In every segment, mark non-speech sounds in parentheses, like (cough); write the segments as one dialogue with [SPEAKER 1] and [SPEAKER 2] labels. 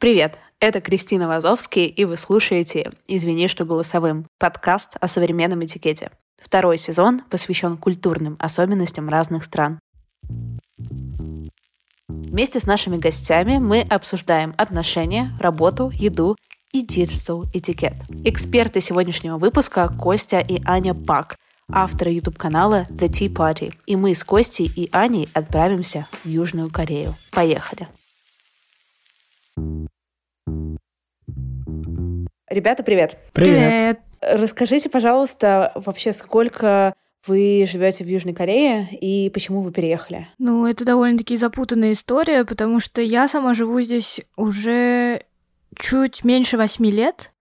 [SPEAKER 1] Привет, это Кристина Вазовский, и вы слушаете «Извини, что голосовым» — подкаст о современном этикете. Второй сезон посвящен культурным особенностям разных стран. Вместе с нашими гостями мы обсуждаем отношения, работу, еду и digital этикет. Эксперты сегодняшнего выпуска Костя и Аня Пак, авторы YouTube-канала The Tea Party. И мы с Костей и Аней отправимся в Южную Корею. Поехали! Ребята, привет!
[SPEAKER 2] Привет!
[SPEAKER 1] Расскажите, пожалуйста, вообще сколько вы живете в Южной Корее и почему вы переехали?
[SPEAKER 2] Ну, это довольно-таки запутанная история, потому что я сама живу здесь уже чуть меньше восьми лет,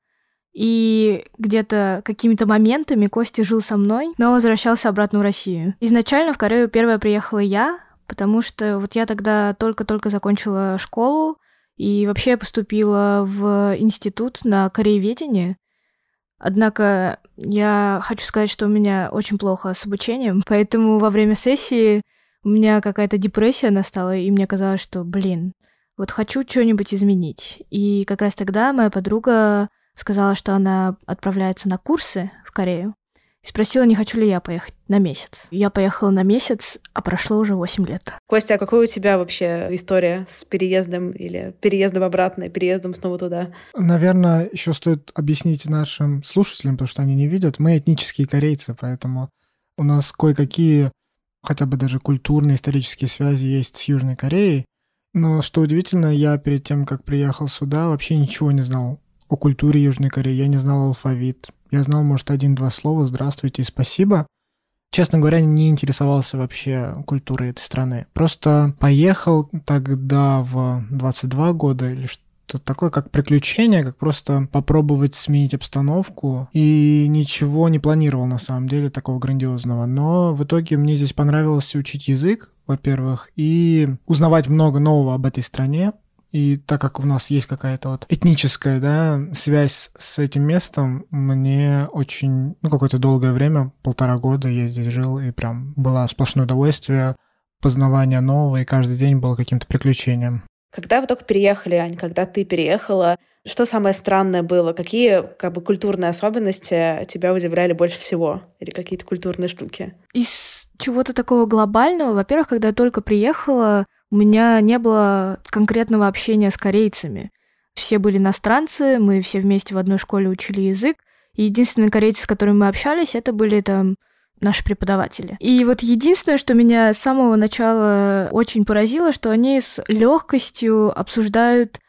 [SPEAKER 2] и где-то какими-то моментами Костя жил со мной, но возвращался обратно в Россию. Изначально в Корею первая приехала я, потому что вот я тогда только-только закончила школу, и вообще я поступила в институт на корееведение. Однако я хочу сказать, что у меня очень плохо с обучением, поэтому во время сессии у меня какая-то депрессия настала, и мне казалось, что, блин, вот хочу что-нибудь изменить. И как раз тогда моя подруга сказала, что она отправляется на курсы в Корею. Спросила, не хочу ли я поехать на месяц. Я поехала на месяц, а прошло уже 8 лет.
[SPEAKER 1] Костя, а какая у тебя вообще история с переездом или переездом обратно и переездом снова туда?
[SPEAKER 3] Наверное, еще стоит объяснить нашим слушателям, потому что они не видят. Мы этнические корейцы, поэтому у нас кое-какие, хотя бы даже культурные, исторические связи есть с Южной Кореей. Но что удивительно, я перед тем, как приехал сюда, вообще ничего не знал о культуре Южной Кореи. Я не знал алфавит. Я знал, может, один-два слова «здравствуйте» и «спасибо». Честно говоря, не интересовался вообще культурой этой страны. Просто поехал тогда в 22 года или что такое, как приключение, как просто попробовать сменить обстановку. И ничего не планировал на самом деле такого грандиозного. Но в итоге мне здесь понравилось учить язык, во-первых, и узнавать много нового об этой стране. И так как у нас есть какая-то вот этническая, да, связь с этим местом, мне очень, ну, какое-то долгое время, полтора года я здесь жил, и прям было сплошное удовольствие, познавание нового, и каждый день было каким-то приключением.
[SPEAKER 1] Когда вы только переехали, Ань, когда ты переехала, что самое странное было? Какие как бы культурные особенности тебя удивляли больше всего? Или какие-то культурные штуки?
[SPEAKER 2] Из чего-то такого глобального, во-первых, когда я только приехала, у меня не было конкретного общения с корейцами. Все были иностранцы, мы все вместе в одной школе учили язык. И единственные корейцы, с которыми мы общались, это были там наши преподаватели. И вот единственное, что меня с самого начала очень поразило, что они с легкостью обсуждают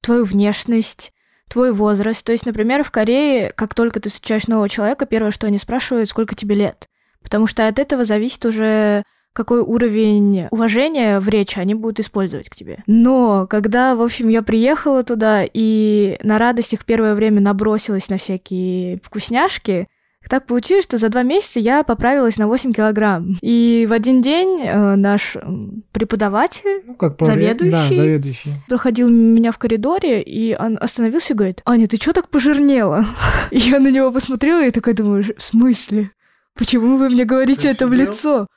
[SPEAKER 2] твою внешность, твой возраст. То есть, например, в Корее, как только ты встречаешь нового человека, первое, что они спрашивают, сколько тебе лет. Потому что от этого зависит уже какой уровень уважения в речи они будут использовать к тебе. Но когда, в общем, я приехала туда и на радостях первое время набросилась на всякие вкусняшки, так получилось, что за два месяца я поправилась на 8 килограмм. И в один день э, наш преподаватель, ну, как заведующий, да, заведующий, проходил меня в коридоре, и он остановился и говорит, Аня, ты что так пожирнела? (laughs) Я на него посмотрела и такая думаю, в смысле? Почему вы мне говорите ты это в лицо?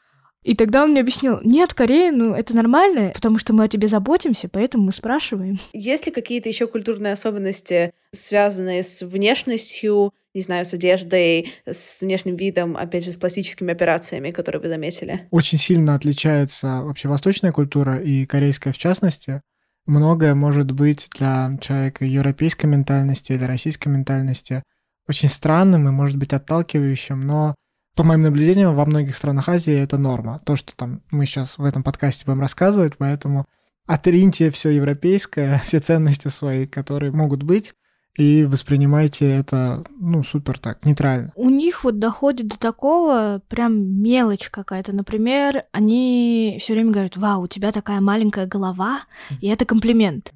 [SPEAKER 2] И тогда он мне объяснил, нет, Корея, ну это нормально, потому что мы о тебе заботимся, поэтому мы спрашиваем.
[SPEAKER 1] Есть ли какие-то еще культурные особенности, связанные с внешностью, не знаю, с одеждой, с внешним видом, опять же, с пластическими операциями, которые вы заметили?
[SPEAKER 3] Очень сильно отличается вообще восточная культура и корейская в частности. Многое может быть для человека европейской ментальности или российской ментальности очень странным и, может быть, отталкивающим, но по моим наблюдениям, во многих странах Азии это норма. То, что там мы сейчас в этом подкасте будем рассказывать, поэтому отриньте все европейское, (laughs) все ценности свои, которые могут быть, и воспринимайте это, ну, супер так, нейтрально.
[SPEAKER 2] У них вот доходит до такого прям мелочь какая-то. Например, они все время говорят, вау, у тебя такая маленькая голова, и это комплимент.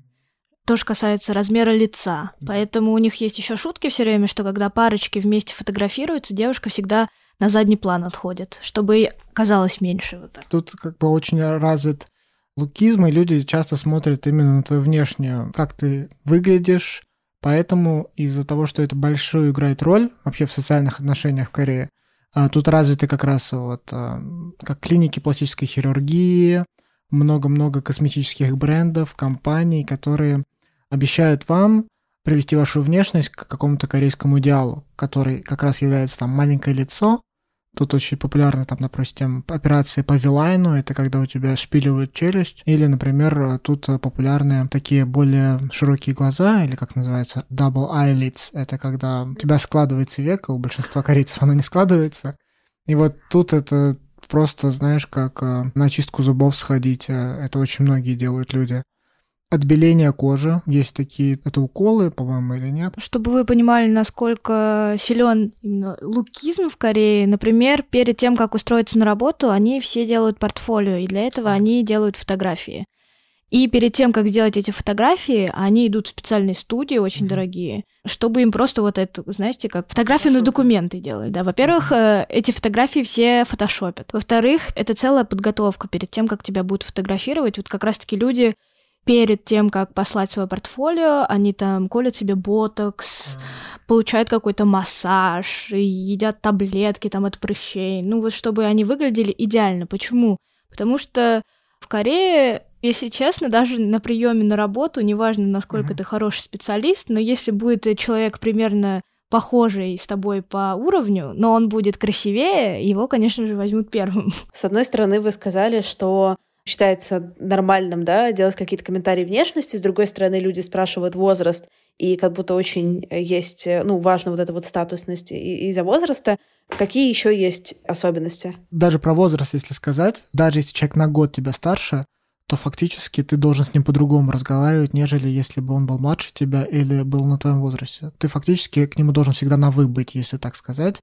[SPEAKER 2] тоже касается размера лица. Поэтому у них есть еще шутки все время, что когда парочки вместе фотографируются, девушка всегда на задний план отходит, чтобы казалось меньше. Вот так.
[SPEAKER 3] Тут как бы очень развит лукизм, и люди часто смотрят именно на твою внешнюю, как ты выглядишь, поэтому из-за того, что это большую играет роль вообще в социальных отношениях в Корее, а, тут развиты как раз вот а, как клиники пластической хирургии, много-много косметических брендов, компаний, которые обещают вам привести вашу внешность к какому-то корейскому идеалу, который как раз является там маленькое лицо. Тут очень популярны там, допустим, операции по Вилайну, это когда у тебя шпиливают челюсть. Или, например, тут популярны такие более широкие глаза, или как называется, double eyelids. Это когда у тебя складывается века, у большинства корейцев оно не складывается. И вот тут это просто, знаешь, как э, на чистку зубов сходить. Э, это очень многие делают люди отбеление кожи. Есть такие, это уколы, по-моему, или нет?
[SPEAKER 2] Чтобы вы понимали, насколько силен именно лукизм в Корее, например, перед тем, как устроиться на работу, они все делают портфолио, и для этого они делают фотографии. И перед тем, как сделать эти фотографии, они идут в специальные студии, очень mm-hmm. дорогие, чтобы им просто вот эту, знаете, как фотографию на документы делать. Да, во-первых, mm-hmm. эти фотографии все фотошопят. Во-вторых, это целая подготовка перед тем, как тебя будут фотографировать. Вот как раз-таки люди перед тем, как послать свое портфолио, они там колят себе ботокс, mm. получают какой-то массаж, едят таблетки там от прыщей. Ну вот чтобы они выглядели идеально. Почему? Потому что в Корее, если честно, даже на приеме на работу, неважно, насколько mm-hmm. ты хороший специалист, но если будет человек примерно похожий с тобой по уровню, но он будет красивее, его, конечно же, возьмут первым.
[SPEAKER 1] С одной стороны, вы сказали, что считается нормальным, да, делать какие-то комментарии внешности, с другой стороны, люди спрашивают возраст, и как будто очень есть, ну, важна вот эта вот статусность из-за возраста. Какие еще есть особенности?
[SPEAKER 3] Даже про возраст, если сказать, даже если человек на год тебя старше, то фактически ты должен с ним по-другому разговаривать, нежели если бы он был младше тебя или был на твоем возрасте. Ты фактически к нему должен всегда на «вы» быть, если так сказать.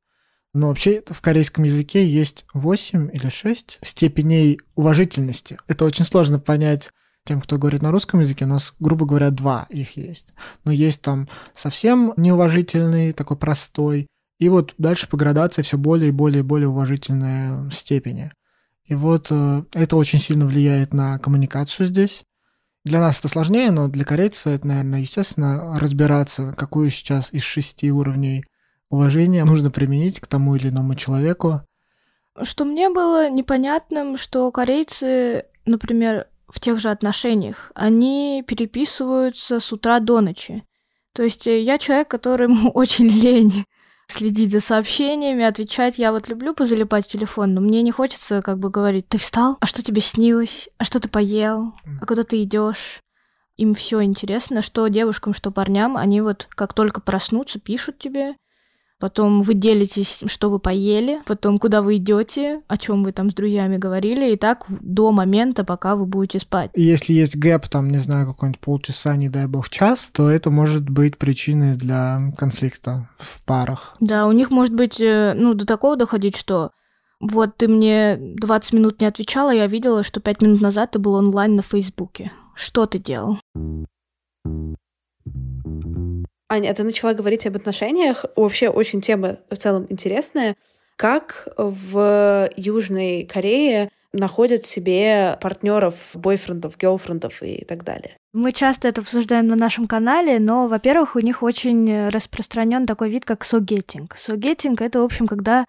[SPEAKER 3] Но вообще в корейском языке есть 8 или 6 степеней уважительности. Это очень сложно понять тем, кто говорит на русском языке, у нас, грубо говоря, два их есть. Но есть там совсем неуважительный, такой простой, и вот дальше по градации все более и более и более уважительные степени. И вот э, это очень сильно влияет на коммуникацию здесь. Для нас это сложнее, но для корейца это, наверное, естественно, разбираться, какую сейчас из шести уровней уважение нужно применить к тому или иному человеку.
[SPEAKER 2] Что мне было непонятным, что корейцы, например, в тех же отношениях, они переписываются с утра до ночи. То есть э, я человек, которому (laughs) очень лень следить за сообщениями, отвечать. Я вот люблю позалипать в телефон, но мне не хочется как бы говорить, ты встал? А что тебе снилось? А что ты поел? А куда ты идешь? Им все интересно, что девушкам, что парням, они вот как только проснутся, пишут тебе, потом вы делитесь, что вы поели, потом куда вы идете, о чем вы там с друзьями говорили, и так до момента, пока вы будете спать.
[SPEAKER 3] И если есть гэп, там, не знаю, какой-нибудь полчаса, не дай бог, час, то это может быть причиной для конфликта в парах.
[SPEAKER 2] Да, у них может быть, э, ну, до такого доходить, что вот ты мне 20 минут не отвечала, я видела, что 5 минут назад ты был онлайн на Фейсбуке. Что ты делал?
[SPEAKER 1] Аня, ты начала говорить об отношениях. Вообще очень тема в целом интересная. Как в Южной Корее находят себе партнеров, бойфрендов, гелфрендов и так далее.
[SPEAKER 2] Мы часто это обсуждаем на нашем канале, но, во-первых, у них очень распространен такой вид, как согетинг. Согетинг — это, в общем, когда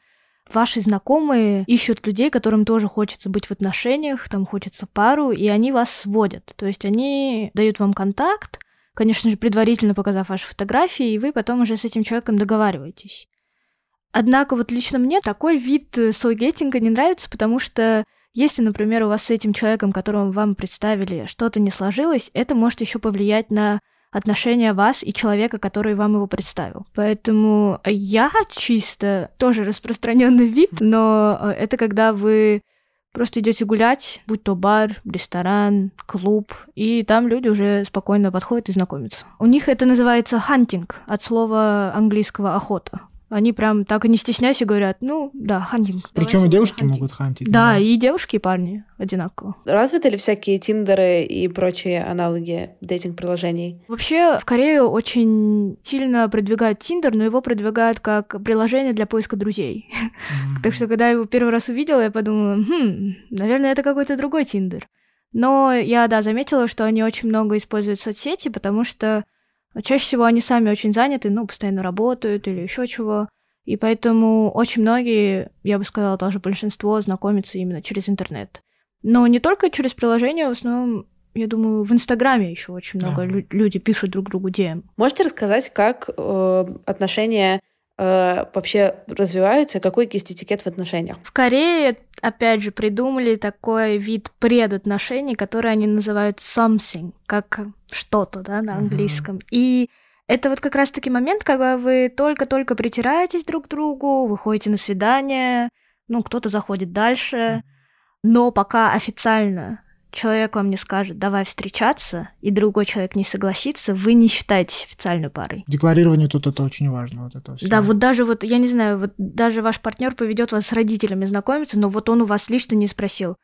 [SPEAKER 2] ваши знакомые ищут людей, которым тоже хочется быть в отношениях, там хочется пару, и они вас сводят. То есть они дают вам контакт, конечно же, предварительно показав ваши фотографии, и вы потом уже с этим человеком договариваетесь. Однако вот лично мне такой вид э, сойгейтинга не нравится, потому что если, например, у вас с этим человеком, которого вам представили, что-то не сложилось, это может еще повлиять на отношения вас и человека, который вам его представил. Поэтому я чисто тоже распространенный вид, но э, это когда вы Просто идете гулять, будь то бар, ресторан, клуб, и там люди уже спокойно подходят и знакомятся. У них это называется хантинг, от слова английского охота. Они прям так и не стесняясь и говорят, ну, да, хантинг.
[SPEAKER 3] Причем и девушки hunting. могут хантить.
[SPEAKER 2] Да, и девушки, и парни одинаково.
[SPEAKER 1] Развиты ли всякие тиндеры и прочие аналоги dating-приложений?
[SPEAKER 2] Вообще, в Корею очень сильно продвигают Tinder, но его продвигают как приложение для поиска друзей. Так что, когда я его первый раз увидела, я подумала, хм, наверное, это какой-то другой Tinder. Но я, да, заметила, что они очень много используют соцсети, потому что чаще всего они сами очень заняты, ну, постоянно работают или еще чего. И поэтому очень многие, я бы сказала, даже большинство знакомятся именно через интернет. Но не только через приложение, в основном, я думаю, в Инстаграме еще очень много да. люди пишут друг другу DM.
[SPEAKER 1] Можете рассказать, как э, отношения э, вообще развиваются, какой есть этикет в отношениях?
[SPEAKER 2] В Корее, опять же, придумали такой вид предотношений, который они называют something, как что-то, да, на английском. Uh-huh. И это вот как раз-таки момент, когда вы только-только притираетесь друг к другу, выходите на свидание, ну, кто-то заходит дальше, но пока официально человек вам не скажет, давай встречаться, и другой человек не согласится, вы не считаетесь официальной парой.
[SPEAKER 3] Декларирование тут это очень важно. Вот это
[SPEAKER 2] все. Да, вот даже вот, я не знаю, вот даже ваш партнер поведет вас с родителями знакомиться, но вот он у вас лично не спросил,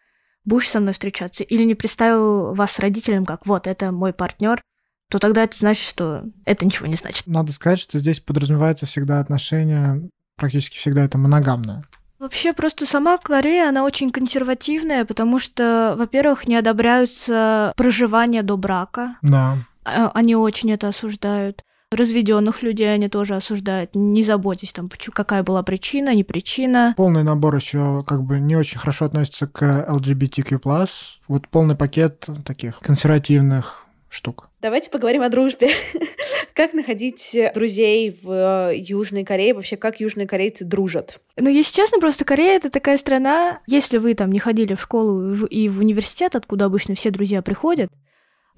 [SPEAKER 2] будешь со мной встречаться, или не представил вас с родителям как, вот, это мой партнер, то тогда это значит, что это ничего не значит.
[SPEAKER 3] Надо сказать, что здесь подразумевается всегда отношение, практически всегда это моногамное.
[SPEAKER 2] Вообще просто сама Корея, она очень консервативная, потому что, во-первых, не одобряются проживание до брака.
[SPEAKER 3] Да.
[SPEAKER 2] А, они очень это осуждают. Разведенных людей они тоже осуждают. Не заботьтесь там, какая была причина, не причина.
[SPEAKER 3] Полный набор еще как бы не очень хорошо относится к LGBTQ+. Вот полный пакет таких консервативных штук.
[SPEAKER 1] Давайте поговорим о дружбе. Как находить друзей в Южной Корее? Вообще, как южные корейцы дружат?
[SPEAKER 2] Ну, если честно, просто Корея — это такая страна, если вы там не ходили в школу и в университет, откуда обычно все друзья приходят,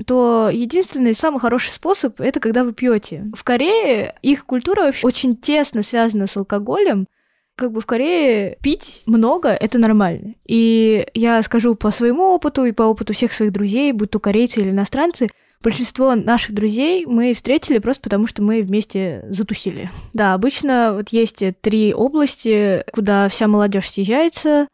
[SPEAKER 2] то единственный самый хороший способ это когда вы пьете. В Корее их культура вообще очень тесно связана с алкоголем. Как бы в Корее пить много это нормально. И я скажу по своему опыту и по опыту всех своих друзей, будь то корейцы или иностранцы, большинство наших друзей мы встретили просто потому, что мы вместе затусили. Да, обычно вот есть три области, куда вся молодежь съезжается.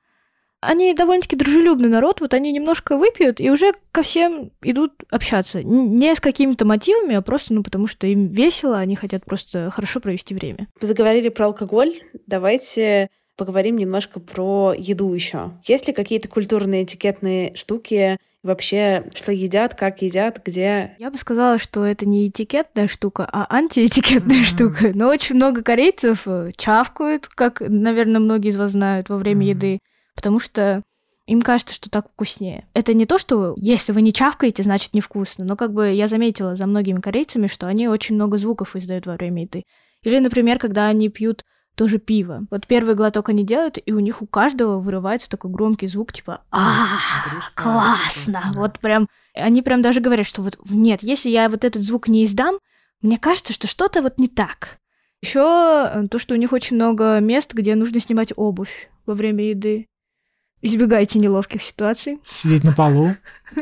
[SPEAKER 2] Они довольно-таки дружелюбный народ, вот они немножко выпьют и уже ко всем идут общаться. Не с какими-то мотивами, а просто, ну, потому что им весело, они хотят просто хорошо провести время.
[SPEAKER 1] Заговорили про алкоголь, давайте поговорим немножко про еду еще. Есть ли какие-то культурные этикетные штуки, вообще, что едят, как едят, где.
[SPEAKER 2] Я бы сказала, что это не этикетная штука, а антиэтикетная mm-hmm. штука. Но очень много корейцев э, чавкают, как, наверное, многие из вас знают во время mm-hmm. еды, потому что им кажется, что так вкуснее. Это не то, что если вы не чавкаете, значит невкусно, но как бы я заметила за многими корейцами, что они очень много звуков издают во время еды. Или, например, когда они пьют тоже пиво. Вот первый глоток они делают, и у них у каждого вырывается такой громкий звук, типа «А, классно!» Вот прям, они прям даже говорят, что вот нет, если я вот этот звук не издам, мне кажется, что что-то вот не так. Еще э, то, что у них очень много мест, где нужно снимать обувь во время еды. Избегайте неловких ситуаций.
[SPEAKER 3] Сидеть на полу.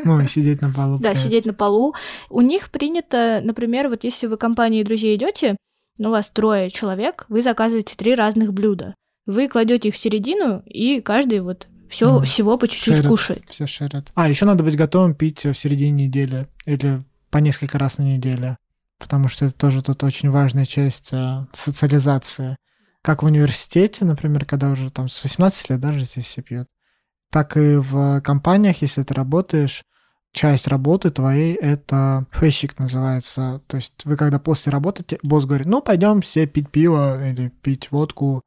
[SPEAKER 3] Ну, сидеть на полу.
[SPEAKER 2] Да, сидеть на полу. У них принято, например, вот если вы компанией друзей идете, ну, у вас трое человек, вы заказываете три разных блюда. Вы кладете их в середину, и каждый вот все, mm. всего по чуть-чуть шерят, кушает.
[SPEAKER 3] Все шерят. А, еще надо быть готовым пить в середине недели или по несколько раз на неделю, потому что это тоже тут очень важная часть э, социализации. Как в университете, например, когда уже там с 18 лет даже здесь все пьют, так и в компаниях, если ты работаешь, часть работы твоей это фэщик называется. То есть вы когда после работы босс говорит, ну пойдем все пить пиво или пить водку,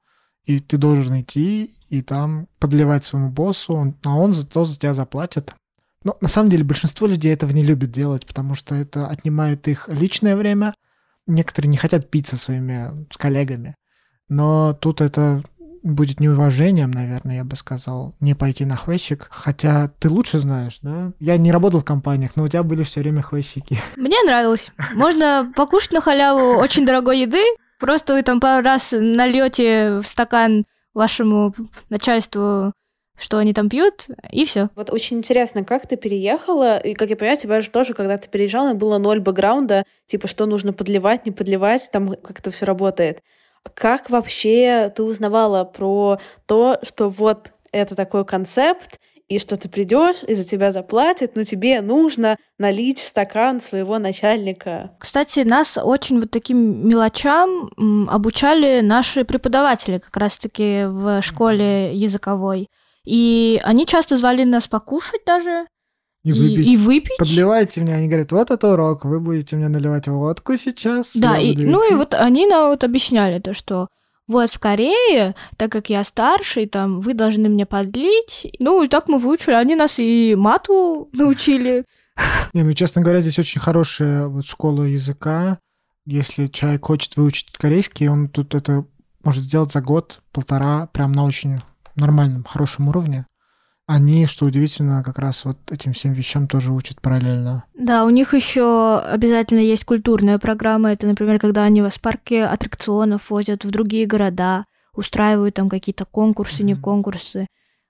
[SPEAKER 3] и ты должен идти и там подливать своему боссу, а он за то за тебя заплатит. Но на самом деле большинство людей этого не любит делать, потому что это отнимает их личное время. Некоторые не хотят пить со своими коллегами. Но тут это будет неуважением, наверное, я бы сказал, не пойти на хвещик. Хотя ты лучше знаешь, да? Я не работал в компаниях, но у тебя были все время хвещики. (laughs)
[SPEAKER 2] Мне нравилось. Можно покушать на халяву очень дорогой еды. Просто вы там пару раз нальете в стакан вашему начальству что они там пьют, и все.
[SPEAKER 1] Вот очень интересно, как ты переехала, и, как я понимаю, тебя же тоже, когда ты переезжала, было ноль бэкграунда, типа, что нужно подливать, не подливать, там как это все работает. Как вообще ты узнавала про то, что вот это такой концепт, и что ты придешь, и за тебя заплатят, но тебе нужно налить в стакан своего начальника.
[SPEAKER 2] Кстати, нас очень вот таким мелочам обучали наши преподаватели как раз-таки в школе языковой. И они часто звали нас покушать даже.
[SPEAKER 3] И выпить.
[SPEAKER 2] И, и выпить.
[SPEAKER 3] Подливайте мне. Они говорят, вот это урок, вы будете мне наливать водку сейчас.
[SPEAKER 2] Да, и, ну и вот они нам вот объясняли то, что вот в Корее, так как я старший, там, вы должны мне подлить. Ну, и так мы выучили. Они нас и мату научили. (laughs)
[SPEAKER 3] Не, ну, честно говоря, здесь очень хорошая вот школа языка. Если человек хочет выучить корейский, он тут это может сделать за год, полтора, прям на очень нормальном, хорошем уровне они, что удивительно, как раз вот этим всем вещам тоже учат параллельно.
[SPEAKER 2] Да, у них еще обязательно есть культурная программа. Это, например, когда они вас в парке аттракционов возят в другие города, устраивают там какие-то конкурсы, mm-hmm. не конкурсы.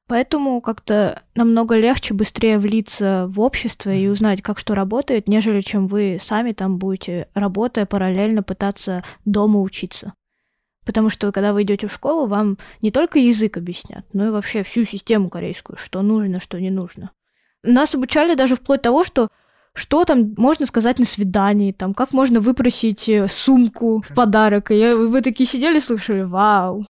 [SPEAKER 2] Поэтому как-то намного легче быстрее влиться в общество и узнать, как что работает, нежели чем вы сами там будете, работая параллельно, пытаться дома учиться. Потому что когда вы идете в школу, вам не только язык объяснят, но и вообще всю систему корейскую, что нужно, что не нужно. Нас обучали даже вплоть до того, что что там можно сказать на свидании, там, как можно выпросить э, сумку в подарок. И я, вы такие сидели, слушали, вау.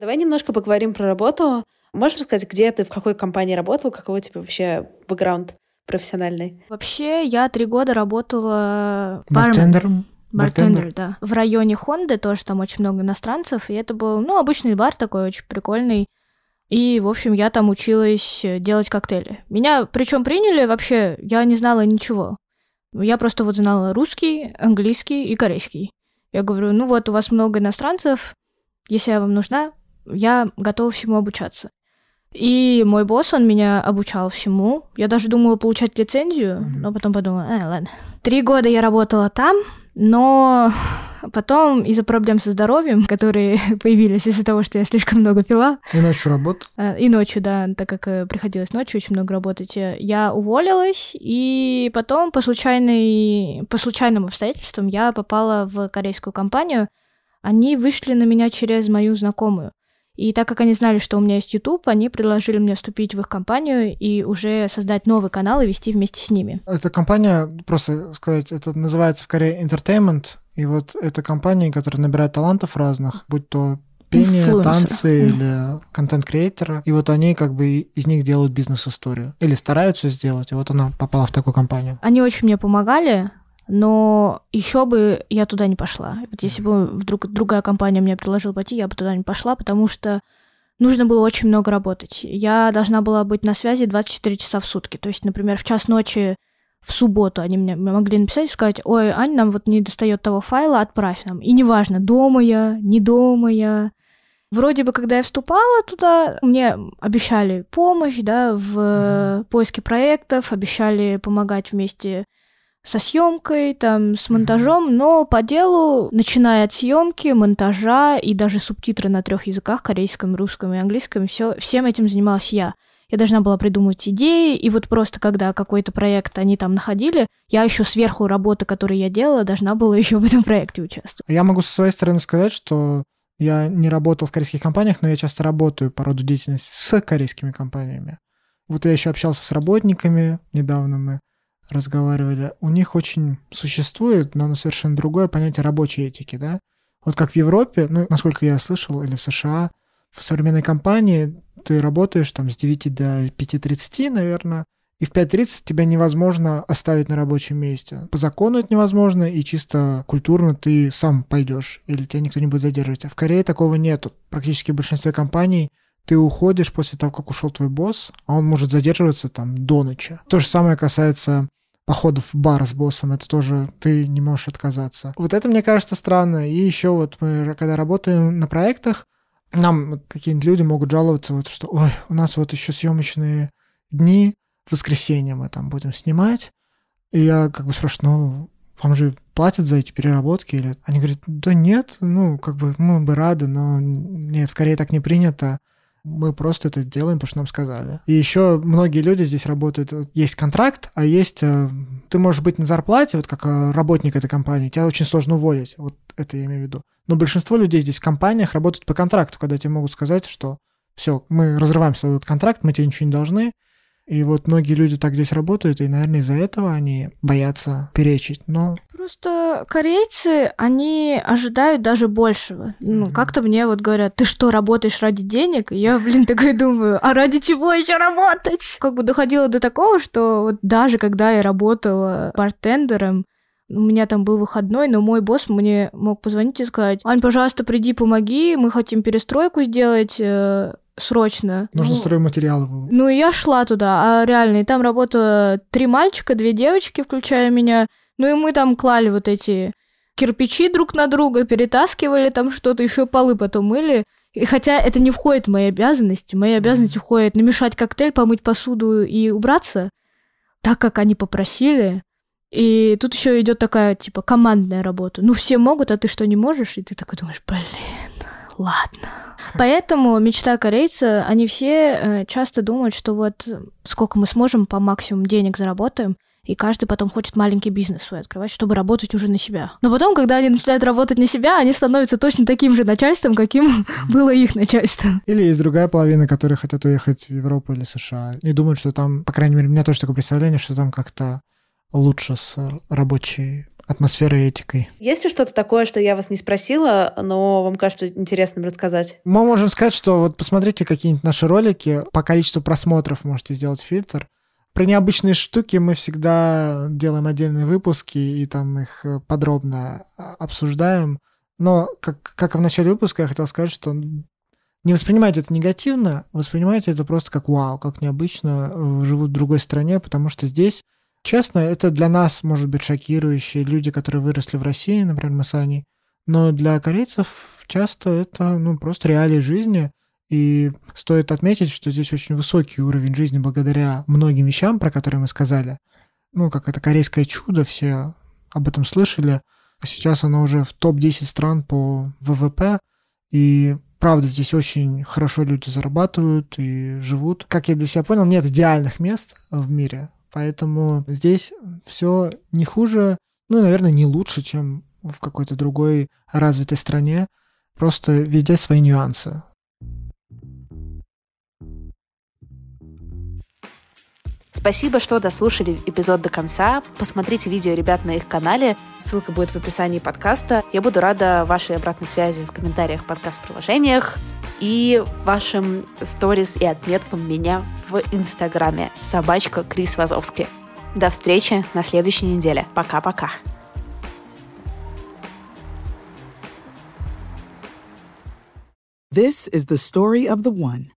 [SPEAKER 1] Давай немножко поговорим про работу. Можешь рассказать, где ты, в какой компании работал, какой у тебя вообще бэкграунд профессиональный?
[SPEAKER 2] Вообще, я три года работала
[SPEAKER 3] барменом.
[SPEAKER 2] Бартендер, да. В районе Хонды тоже там очень много иностранцев, и это был, ну, обычный бар такой очень прикольный. И, в общем, я там училась делать коктейли. Меня причем приняли вообще, я не знала ничего. Я просто вот знала русский, английский и корейский. Я говорю, ну вот, у вас много иностранцев, если я вам нужна, я готова всему обучаться. И мой босс, он меня обучал всему. Я даже думала получать лицензию, но потом подумала, э, ладно. Три года я работала там, но потом из-за проблем со здоровьем, которые (laughs) появились из-за того, что я слишком много пила.
[SPEAKER 3] И ночью работал?
[SPEAKER 2] Э, и ночью, да, так как э, приходилось ночью очень много работать. Э, я уволилась, и потом по, случайной, по случайным обстоятельствам я попала в корейскую компанию. Они вышли на меня через мою знакомую. И так как они знали, что у меня есть YouTube, они предложили мне вступить в их компанию и уже создать новый канал и вести вместе с ними.
[SPEAKER 3] Эта компания, просто сказать, это называется в Корее Entertainment, и вот это компания, которая набирает талантов разных, будь то пение, Influencer. танцы mm. или контент-креатора. И вот они как бы из них делают бизнес-историю. Или стараются сделать, и вот она попала в такую компанию.
[SPEAKER 2] Они очень мне помогали, но еще бы я туда не пошла. Вот если бы вдруг другая компания мне предложила пойти, я бы туда не пошла, потому что нужно было очень много работать. Я должна была быть на связи 24 часа в сутки. То есть, например, в час ночи в субботу они мне могли написать и сказать, ой, Ань, нам вот не достает того файла, отправь нам. И неважно, дома я, не дома я. Вроде бы, когда я вступала туда, мне обещали помощь, да, в mm-hmm. поиске проектов, обещали помогать вместе со съемкой, там, с монтажом, но по делу, начиная от съемки, монтажа и даже субтитры на трех языках, корейском, русском и английском, все, всем этим занималась я. Я должна была придумать идеи, и вот просто когда какой-то проект они там находили, я еще сверху работы, которую я делала, должна была (laughs) еще в этом проекте участвовать.
[SPEAKER 3] Я могу со своей стороны сказать, что я не работал в корейских компаниях, но я часто работаю по роду деятельности с корейскими компаниями. Вот я еще общался с работниками недавно мы разговаривали, у них очень существует, но оно совершенно другое понятие рабочей этики, да. Вот как в Европе, ну, насколько я слышал, или в США, в современной компании ты работаешь там с 9 до 5.30, наверное, и в 5.30 тебя невозможно оставить на рабочем месте. По закону это невозможно, и чисто культурно ты сам пойдешь, или тебя никто не будет задерживать. А в Корее такого нету. Практически в большинстве компаний ты уходишь после того, как ушел твой босс, а он может задерживаться там до ночи. То же самое касается походов в бар с боссом, это тоже ты не можешь отказаться. Вот это, мне кажется, странно. И еще вот мы, когда работаем на проектах, нам какие-нибудь люди могут жаловаться, вот, что ой, у нас вот еще съемочные дни, в воскресенье мы там будем снимать. И я как бы спрашиваю, ну, вам же платят за эти переработки? Или... Они говорят, да нет, ну, как бы мы бы рады, но нет, в Корее так не принято. Мы просто это делаем, потому что нам сказали. И еще многие люди здесь работают. Есть контракт, а есть... Э, ты можешь быть на зарплате, вот как э, работник этой компании, тебя очень сложно уволить. Вот это я имею в виду. Но большинство людей здесь в компаниях работают по контракту, когда тебе могут сказать, что все, мы разрываем свой контракт, мы тебе ничего не должны, и вот многие люди так здесь работают, и, наверное, из-за этого они боятся перечить. Но
[SPEAKER 2] Просто корейцы, они ожидают даже большего. Ну, mm-hmm. как-то мне вот говорят, ты что, работаешь ради денег? И я, блин, такой думаю, а ради чего еще работать? Как бы доходило до такого, что вот даже когда я работала бартендером, у меня там был выходной, но мой босс мне мог позвонить и сказать, Ань, пожалуйста, приди, помоги, мы хотим перестройку сделать, э, срочно.
[SPEAKER 3] Нужно ну, стройматериалы.
[SPEAKER 2] Ну, и я шла туда, а реально, и там работало три мальчика, две девочки, включая меня. Ну, и мы там клали вот эти кирпичи друг на друга, перетаскивали там что-то, еще полы потом мыли. И хотя это не входит в мои обязанности, мои обязанности входит намешать коктейль, помыть посуду и убраться, так как они попросили. И тут еще идет такая, типа, командная работа. Ну, все могут, а ты что, не можешь? И ты такой думаешь, блин, ладно. Поэтому мечта корейца, они все э, часто думают, что вот сколько мы сможем по максимуму денег заработаем, и каждый потом хочет маленький бизнес свой открывать, чтобы работать уже на себя. Но потом, когда они начинают работать на себя, они становятся точно таким же начальством, каким было их начальство.
[SPEAKER 3] Или есть другая половина, которые хотят уехать в Европу или США и думают, что там, по крайней мере, у меня тоже такое представление, что там как-то лучше с рабочей атмосферой и этикой.
[SPEAKER 1] Есть ли что-то такое, что я вас не спросила, но вам кажется интересным рассказать?
[SPEAKER 3] Мы можем сказать, что вот посмотрите какие-нибудь наши ролики, по количеству просмотров можете сделать фильтр. Про необычные штуки мы всегда делаем отдельные выпуски и там их э, подробно а, обсуждаем. Но, как, как и в начале выпуска, я хотел сказать, что не воспринимайте это негативно, воспринимайте это просто как вау, как необычно э, живут в другой стране, потому что здесь Честно, это для нас может быть шокирующе, люди, которые выросли в России, например, мы с Аней, но для корейцев часто это ну, просто реалии жизни, и стоит отметить, что здесь очень высокий уровень жизни благодаря многим вещам, про которые мы сказали. Ну, как это корейское чудо, все об этом слышали. Сейчас оно уже в топ-10 стран по ВВП, и правда, здесь очень хорошо люди зарабатывают и живут. Как я для себя понял, нет идеальных мест в мире, Поэтому здесь все не хуже, ну, наверное, не лучше, чем в какой-то другой развитой стране, просто везде свои нюансы.
[SPEAKER 1] Спасибо, что дослушали эпизод до конца. Посмотрите видео ребят на их канале. Ссылка будет в описании подкаста. Я буду рада вашей обратной связи в комментариях, подкаст-приложениях и вашим сторис и отметкам меня в Инстаграме. Собачка Крис Вазовский. До встречи на следующей неделе. Пока-пока.
[SPEAKER 4] This is the story of the one.